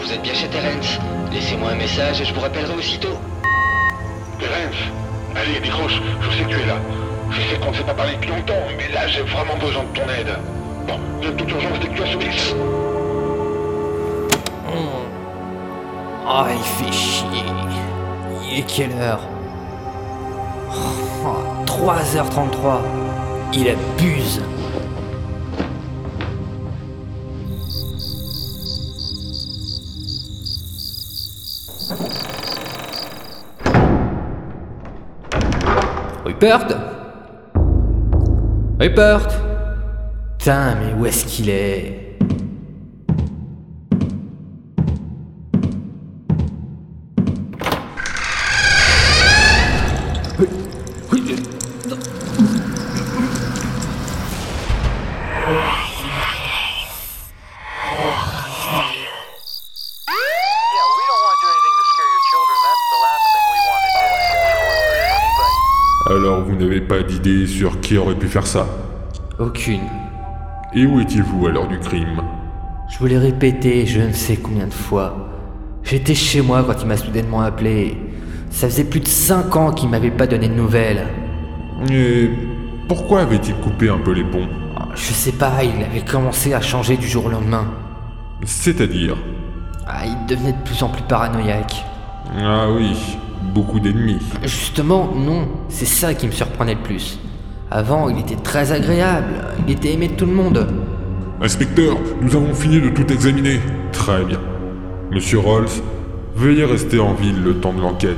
Vous êtes bien chez Terence Laissez-moi un message et je vous rappellerai aussitôt. Terence Allez, décroche, je sais que tu es là. Je sais qu'on ne s'est pas parlé depuis longtemps, mais là j'ai vraiment besoin de ton aide. Bon, a toute urgence dès que tu as ce X. Oh, il fait chier. Il est quelle heure? Oh, 3h33. Il abuse. Rupert Rupert Putain, mais où est-ce qu'il est? Alors vous n'avez pas d'idée sur qui aurait pu faire ça Aucune. Et où étiez-vous à l'heure du crime Je vous l'ai répété je ne sais combien de fois. J'étais chez moi quand il m'a soudainement appelé. Ça faisait plus de 5 ans qu'il m'avait pas donné de nouvelles. Et pourquoi avait-il coupé un peu les ponts Je sais pas, il avait commencé à changer du jour au lendemain. C'est-à-dire Ah, il devenait de plus en plus paranoïaque. Ah oui, beaucoup d'ennemis. Justement, non, c'est ça qui me surprenait le plus. Avant, il était très agréable, il était aimé de tout le monde. Inspecteur, nous avons fini de tout examiner. Très bien. Monsieur Rolls, veuillez rester en ville le temps de l'enquête.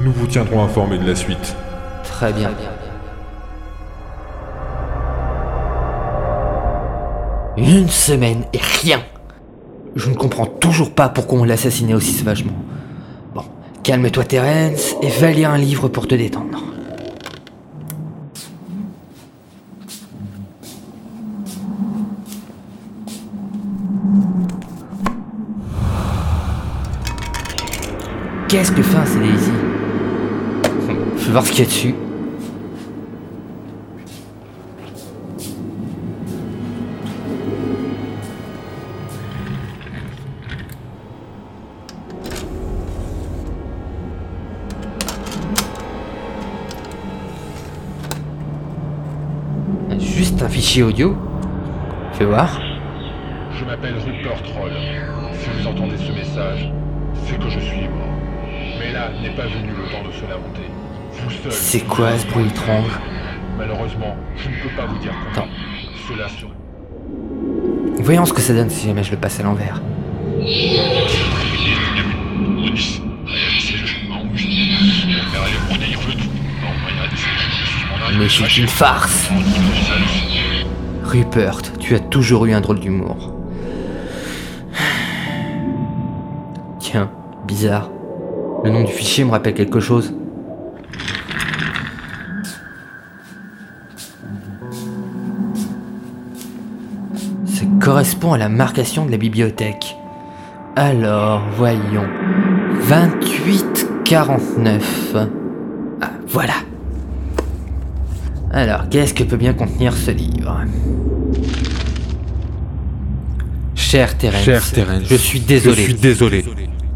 Nous vous tiendrons informés de la suite. Très bien. Une semaine et rien. Je ne comprends toujours pas pourquoi on l'a assassiné aussi sauvagement. Calme-toi Terence et va lire un livre pour te détendre. Qu'est-ce que fait un CDI Je vais voir ce qu'il y a dessus. Juste un fichier audio Fais voir. Je m'appelle Rupert Troll. Si vous entendez ce message, c'est que je suis mort. Mais là n'est pas venu le temps de se lamenter. Vous seul. C'est quoi ce bruit étrange? Malheureusement, je ne peux pas vous dire comment. Cela sur... Voyons ce que ça donne si jamais je le passe à l'envers. Mais c'est une farce Rupert, tu as toujours eu un drôle d'humour. Tiens, bizarre. Le nom du fichier me rappelle quelque chose. Ça correspond à la marcation de la bibliothèque. Alors, voyons. 2849. Ah, voilà. Alors, qu'est-ce que peut bien contenir ce livre Cher Terence, Cher Terence, je suis désolé. Je suis désolé.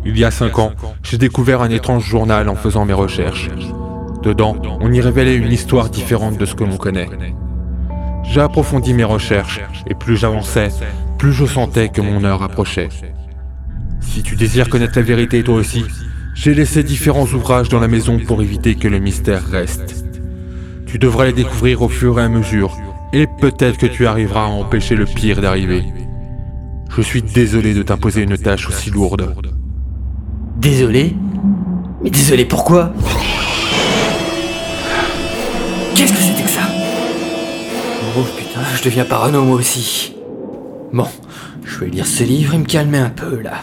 Il y a cinq ans, j'ai découvert un étrange journal en faisant mes recherches. Dedans, on y révélait une histoire différente de ce que l'on connaît. J'ai approfondi mes recherches, et plus j'avançais, plus je sentais que mon heure approchait. Si tu désires connaître la vérité toi aussi, j'ai laissé différents ouvrages dans la maison pour éviter que le mystère reste. Tu devras les découvrir au fur et à mesure, et peut-être que tu arriveras à empêcher le pire d'arriver. Je suis désolé de t'imposer une tâche aussi lourde. Désolé? Mais désolé pourquoi? Qu'est-ce que c'était que ça? Oh putain, je deviens parano moi aussi. Bon, je vais lire ce livre et me calmer un peu là.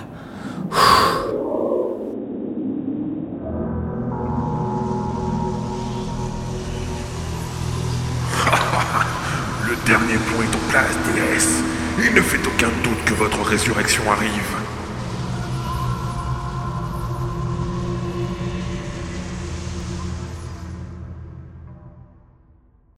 Dernier point est en place, déesse. Il ne fait aucun doute que votre résurrection arrive.